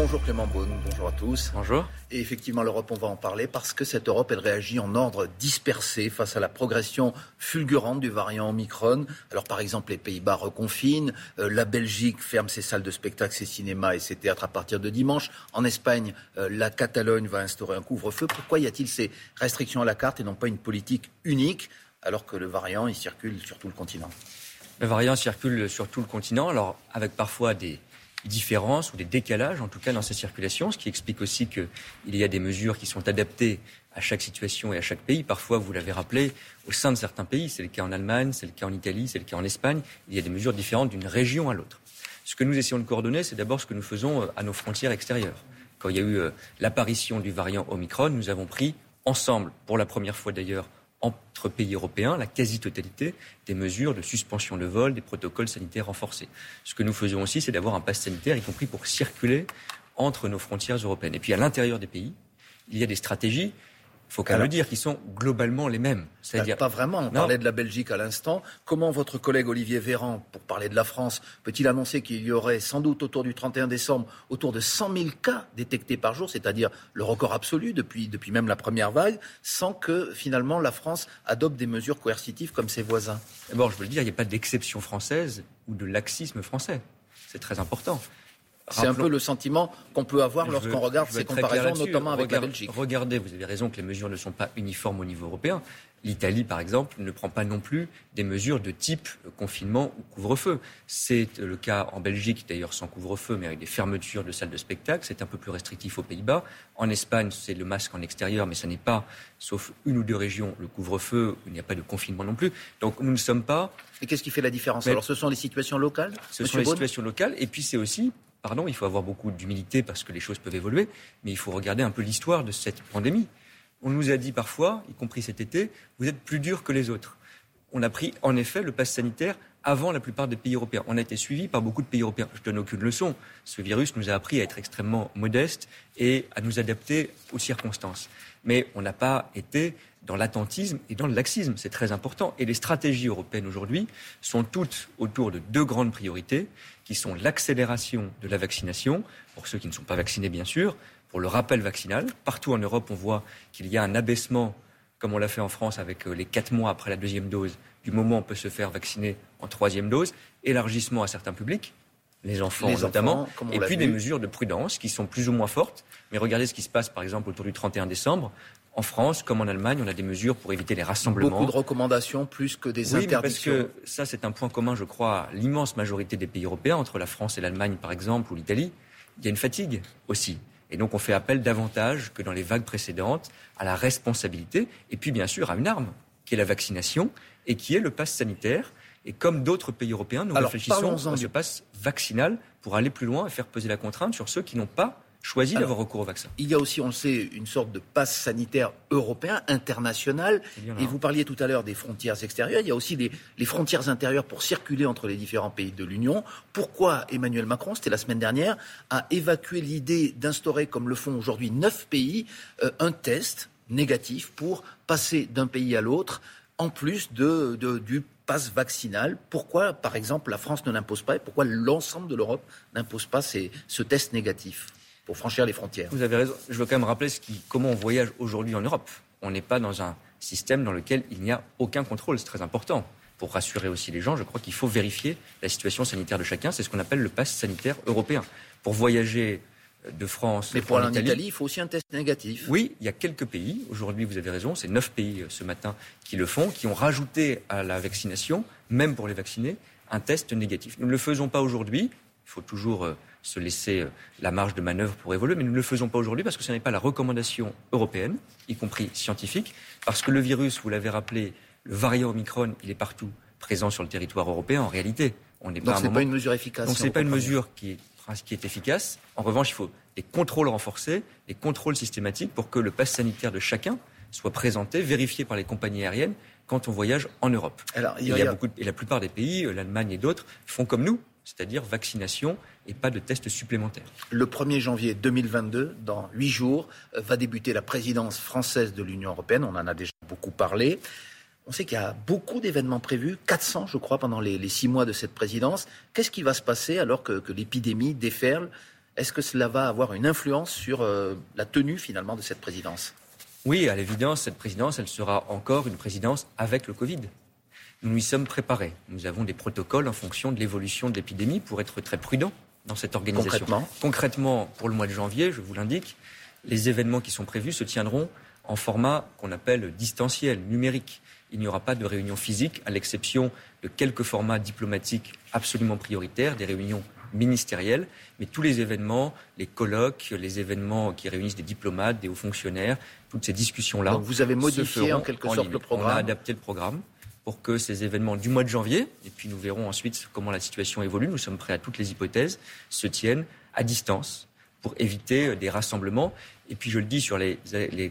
Bonjour Clément Beaune, bonjour à tous. Bonjour. Et effectivement, l'Europe, on va en parler parce que cette Europe, elle réagit en ordre dispersé face à la progression fulgurante du variant Omicron. Alors, par exemple, les Pays-Bas reconfinent, euh, la Belgique ferme ses salles de spectacle, ses cinémas et ses théâtres à partir de dimanche. En Espagne, euh, la Catalogne va instaurer un couvre-feu. Pourquoi y a-t-il ces restrictions à la carte et non pas une politique unique alors que le variant, il circule sur tout le continent? Le variant circule sur tout le continent, alors avec parfois des différences ou des décalages, en tout cas dans sa circulation, ce qui explique aussi qu'il y a des mesures qui sont adaptées à chaque situation et à chaque pays. Parfois, vous l'avez rappelé, au sein de certains pays, c'est le cas en Allemagne, c'est le cas en Italie, c'est le cas en Espagne, il y a des mesures différentes d'une région à l'autre. Ce que nous essayons de coordonner, c'est d'abord ce que nous faisons euh, à nos frontières extérieures. Quand il y a eu euh, l'apparition du variant Omicron, nous avons pris ensemble, pour la première fois d'ailleurs, entre pays européens la quasi-totalité des mesures de suspension de vol, des protocoles sanitaires renforcés. Ce que nous faisons aussi, c'est d'avoir un pass sanitaire, y compris pour circuler entre nos frontières européennes. Et puis à l'intérieur des pays, il y a des stratégies faut même le dire, qui sont globalement les mêmes. C'est-à-dire pas vraiment. On parlait de la Belgique à l'instant. Comment votre collègue Olivier Véran, pour parler de la France, peut-il annoncer qu'il y aurait sans doute autour du 31 décembre autour de 100 000 cas détectés par jour, c'est-à-dire le record absolu depuis, depuis même la première vague, sans que finalement la France adopte des mesures coercitives comme ses voisins? D'abord, je veux le dire, il n'y a pas d'exception française ou de laxisme français. C'est très important. C'est un peu le sentiment qu'on peut avoir lorsqu'on regarde ces comparaisons, notamment avec la Belgique. Regardez, vous avez raison que les mesures ne sont pas uniformes au niveau européen. L'Italie, par exemple, ne prend pas non plus des mesures de type confinement ou couvre-feu. C'est le cas en Belgique, d'ailleurs sans couvre-feu, mais avec des fermetures de salles de spectacle. C'est un peu plus restrictif aux Pays-Bas. En Espagne, c'est le masque en extérieur, mais ce n'est pas, sauf une ou deux régions, le couvre-feu. Il n'y a pas de confinement non plus. Donc nous ne sommes pas. Et qu'est-ce qui fait la différence? Alors ce sont les situations locales Ce sont les situations locales. Et puis c'est aussi il faut avoir beaucoup d'humilité parce que les choses peuvent évoluer, mais il faut regarder un peu l'histoire de cette pandémie. On nous a dit parfois, y compris cet été, vous êtes plus dur que les autres. On a pris en effet le pass sanitaire avant la plupart des pays européens. On a été suivi par beaucoup de pays européens. Je ne donne aucune leçon. Ce virus nous a appris à être extrêmement modeste et à nous adapter aux circonstances. Mais on n'a pas été dans l'attentisme et dans le laxisme. C'est très important. Et les stratégies européennes aujourd'hui sont toutes autour de deux grandes priorités, qui sont l'accélération de la vaccination, pour ceux qui ne sont pas vaccinés bien sûr, pour le rappel vaccinal. Partout en Europe, on voit qu'il y a un abaissement, comme on l'a fait en France avec euh, les quatre mois après la deuxième dose, du moment où on peut se faire vacciner en troisième dose, élargissement à certains publics, les enfants notamment, et puis des mesures de prudence qui sont plus ou moins fortes. Mais regardez ce qui se passe par exemple autour du 31 décembre. En France, comme en Allemagne, on a des mesures pour éviter les rassemblements. Beaucoup de recommandations plus que des oui, interdictions. parce que ça, c'est un point commun, je crois, à l'immense majorité des pays européens, entre la France et l'Allemagne, par exemple, ou l'Italie. Il y a une fatigue aussi. Et donc, on fait appel davantage que dans les vagues précédentes à la responsabilité, et puis, bien sûr, à une arme, qui est la vaccination, et qui est le pass sanitaire. Et comme d'autres pays européens, nous réfléchissons à ce pass vaccinal pour aller plus loin et faire peser la contrainte sur ceux qui n'ont pas choisi d'avoir recours au vaccin. Il y a aussi, on le sait, une sorte de passe sanitaire européen, international. Et vous parliez tout à l'heure des frontières extérieures. Il y a aussi les, frontières intérieures pour circuler entre les différents pays de l'Union. Pourquoi Emmanuel Macron, c'était la semaine dernière, a évacué l'idée d'instaurer, comme le font aujourd'hui neuf pays, euh, un test négatif pour passer d'un pays à l'autre, en plus de, du passe vaccinal. Pourquoi, par exemple, la France ne l'impose pas et pourquoi l'ensemble de l'Europe n'impose pas ce test négatif? Pour franchir les frontières. Vous avez raison. Je veux quand même rappeler ce qui, comment on voyage aujourd'hui en Europe. On n'est pas dans un système dans lequel il n'y a aucun contrôle. C'est très important. Pour rassurer aussi les gens, je crois qu'il faut vérifier la situation sanitaire de chacun. C'est ce qu'on appelle le pass sanitaire européen. Pour voyager de France. Mais pour aller en Italie, il faut aussi un test négatif. Oui, il y a quelques pays. Aujourd'hui, vous avez raison, c'est neuf pays euh, ce matin qui le font, qui ont rajouté à la vaccination, même pour les vacciner, un test négatif. Nous ne le faisons pas aujourd'hui. Il faut toujours euh, se laisser euh, la marge de manœuvre pour évoluer, mais nous ne le faisons pas aujourd'hui parce que ce n'est pas la recommandation européenne, y compris scientifique, parce que le virus, vous l'avez rappelé, le variant Omicron, il est partout présent sur le territoire européen en réalité. On n'est pas Donc ce n'est pas une mesure efficace. Donc ce n'est pas une mesure qui est, qui est efficace. En revanche, il faut des contrôles renforcés, des contrôles systématiques pour que le pass sanitaire de chacun soit présenté, vérifié par les compagnies aériennes quand on voyage en Europe. Alors, il y a, beaucoup et la plupart des pays, euh, l'Allemagne et d'autres, font comme nous, c'est-à-dire vaccination et pas de tests supplémentaires. Le 1er janvier 2022, dans huit jours, euh, va débuter la présidence française de l'Union européenne. On en a déjà beaucoup parlé. On sait qu'il y a beaucoup d'événements prévus, 400 je crois, pendant les, six mois de cette présidence. Qu'est-ce qui va se passer alors que, l'épidémie déferle? Est-ce que cela va avoir une influence sur euh, la tenue finalement de cette présidence? Oui, à l'évidence, cette présidence, elle sera encore une présidence avec le Covid. Nous y sommes préparés. Nous avons des protocoles en fonction de l'évolution de l'épidémie pour être très prudents dans cette organisation. Concrètement Concrètement, pour le mois de janvier, je vous l'indique, les événements qui sont prévus se tiendront en format qu'on appelle distanciel, numérique. Il n'y aura pas de réunion physique, à l'exception de quelques formats diplomatiques absolument prioritaires, des réunions ministérielles, mais tous les événements, les colloques, les événements qui réunissent des diplomates, des hauts fonctionnaires, toutes ces discussions-là. Donc vous avez modifié en quelque sorte le programme. On a adapté le programme pour que ces événements du mois de janvier, et puis nous verrons ensuite comment la situation évolue, nous sommes prêts à toutes les hypothèses, se tiennent à distance pour éviter des rassemblements. Et puis je le dis sur les,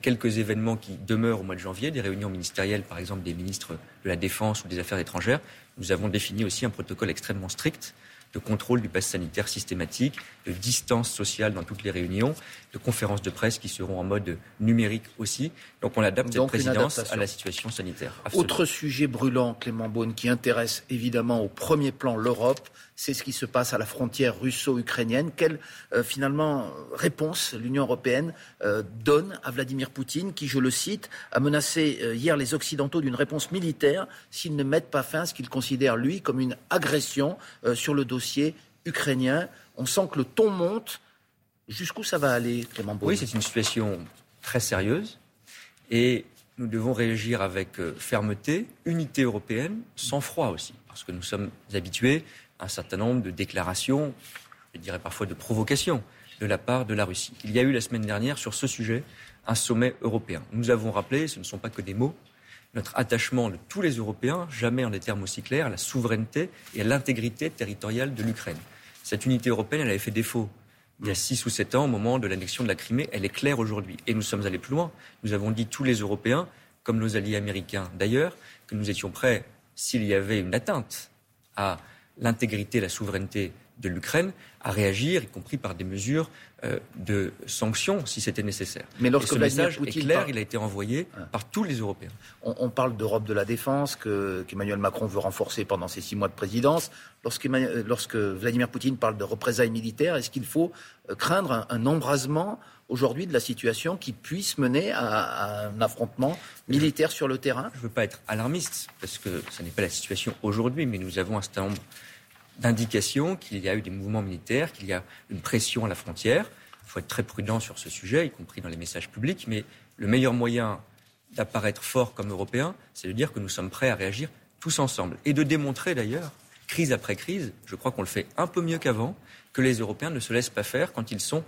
quelques événements qui demeurent au mois de janvier, des réunions ministérielles, par exemple des ministres de la Défense ou des Affaires étrangères, nous avons défini aussi un protocole extrêmement strict de contrôle du pass sanitaire systématique, de distance sociale dans toutes les réunions, de conférences de presse qui seront en mode numérique aussi. Donc on adapte cette présidence à la situation sanitaire. Autre sujet brûlant, Clément Beaune, qui intéresse évidemment au premier plan l'Europe, c'est ce qui se passe à la frontière russo-ukrainienne. Quelle euh, finalement réponse l'Union européenne euh, donne à Vladimir Poutine, qui, je le cite, a menacé euh, hier les Occidentaux d'une réponse militaire s'ils ne mettent pas fin à ce qu'il considère, lui, comme une agression sur le dossier ukrainien. On sent que le ton monte. Jusqu'où ça va aller, Clément Beaune? Oui, c'est une situation très sérieuse. Et nous devons réagir avec fermeté, unité européenne, sans froid aussi, parce que nous sommes habitués un certain nombre de déclarations, je dirais parfois de provocations, de la part de la Russie. Il y a eu la semaine dernière sur ce sujet un sommet européen. Nous avons rappelé, ce ne sont pas que des mots, notre attachement de tous les Européens, jamais en des termes aussi clairs, à la souveraineté et à l'intégrité territoriale de l'Ukraine. Cette unité européenne, elle avait fait défaut il y a six ou sept ans au moment de l'annexion de la Crimée. Elle est claire aujourd'hui. Et nous sommes allés plus loin. Nous avons dit tous les Européens, comme nos alliés américains d'ailleurs, que nous étions prêts, s'il y avait une atteinte à l'intégrité, la souveraineté de l'Ukraine à réagir, y compris par des mesures euh, de sanctions si c'était nécessaire. Mais lorsque le message est clair, il a été envoyé ah. par tous les Européens. On, parle d'Europe de la défense qu'Emmanuel Macron veut renforcer pendant ses six mois de présidence. Lorsque, Vladimir Poutine parle de représailles militaires, est-ce qu'il faut euh, craindre un, embrasement aujourd'hui de la situation qui puisse mener à, un affrontement militaire sur le terrain Je ne veux pas être alarmiste, parce que ce n'est pas la situation aujourd'hui, mais nous avons un certain nombre d'indications qu'il y a eu des mouvements militaires, qu'il y a une pression à la frontière. Il faut être très prudent sur ce sujet, y compris dans les messages publics, mais le meilleur moyen d'apparaître fort comme Européen, c'est de dire que nous sommes prêts à réagir tous ensemble et de démontrer d'ailleurs, crise après crise, je crois qu'on le fait un peu mieux qu'avant, que les Européens ne se laissent pas faire quand ils sont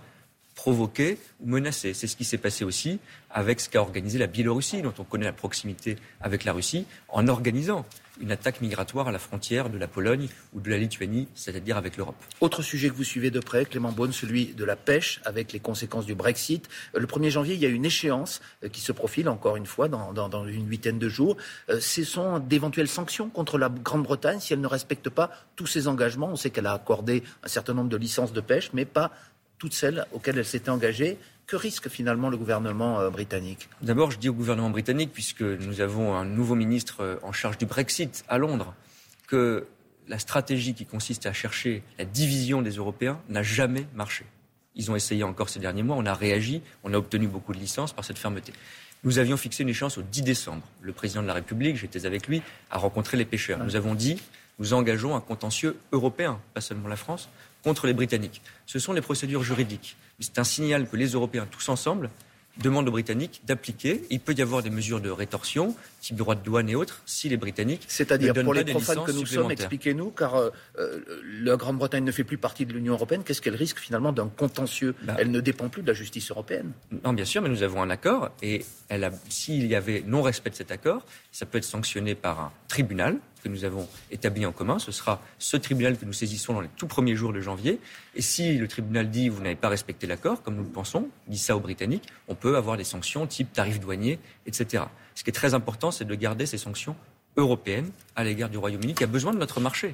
provoquer ou menacer. C'est ce qui s'est passé aussi avec ce qu'a organisé la Biélorussie, dont on connaît la proximité avec la Russie, en organisant une attaque migratoire à la frontière de la Pologne ou de la Lituanie, c'est-à-dire avec l'Europe. Autre sujet que vous suivez de près, Clément Beaune, celui de la pêche, avec les conséquences du Brexit. Euh, le 1er janvier, il y a une échéance euh, qui se profile, encore une fois, dans, dans une huitaine de jours. Euh, ce sont d'éventuelles sanctions contre la Grande-Bretagne si elle ne respecte pas tous ses engagements. On sait qu'elle a accordé un certain nombre de licences de pêche, mais pas toutes celles auxquelles elle s'était engagée. Que risque finalement le gouvernement euh, britannique? D'abord, je dis au gouvernement britannique, puisque nous avons un nouveau ministre euh, en charge du Brexit à Londres, que la stratégie qui consiste à chercher la division des Européens n'a jamais marché. Ils ont essayé encore ces derniers mois, on a réagi, on a obtenu beaucoup de licences par cette fermeté. Nous avions fixé une échéance au 10 décembre. Le président de la République, j'étais avec lui, a rencontré les pêcheurs. Nous avons dit, nous engageons un contentieux européen, pas seulement la France, contre les Britanniques. Ce sont les procédures juridiques. C'est un signal que les Européens, tous ensemble, demandent aux Britanniques d'appliquer. Il peut y avoir des mesures de rétorsion, type droit de douane et autres, si les Britanniques C'est-à-dire pour les profanes que nous sommes, expliquez-nous, car euh, euh, la Grande-Bretagne ne fait plus partie de l'Union européenne. Qu'est-ce qu'elle risque finalement d'un contentieux? Bah. Elle ne dépend plus de la justice européenne. Non, bien sûr, mais nous avons un accord et s'il y avait non-respect de cet accord, ça peut être sanctionné par un tribunal que nous avons établi en commun. Ce sera ce tribunal que nous saisissons dans les tout premiers jours de janvier. Et si le tribunal dit vous n'avez pas respecté l'accord, comme nous le pensons, dit ça aux Britanniques, on peut avoir des sanctions type tarif douanier, etc. Ce qui est très important, c'est de garder ces sanctions européennes à l'égard du Royaume-Uni qui a besoin de notre marché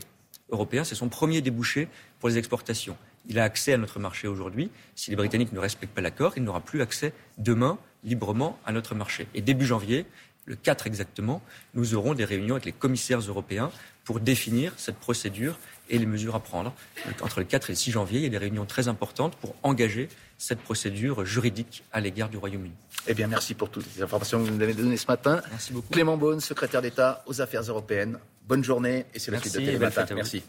européen. C'est son premier débouché pour les exportations. Il a accès à notre marché aujourd'hui. Si les Britanniques ne respectent pas l'accord, il n'aura plus accès demain librement à notre marché. Et début janvier, le 4 exactement, nous aurons des réunions avec les commissaires européens pour définir cette procédure et les mesures à prendre. Entre le 4 et le 6 janvier, il y a des réunions très importantes pour engager cette procédure juridique à l'égard du Royaume-Uni. Eh bien, merci pour toutes les informations que vous nous avez données ce matin. Merci beaucoup. Clément Beaune, secrétaire d'État aux Affaires européennes. Bonne journée et c'est la suite de Télématin. Merci.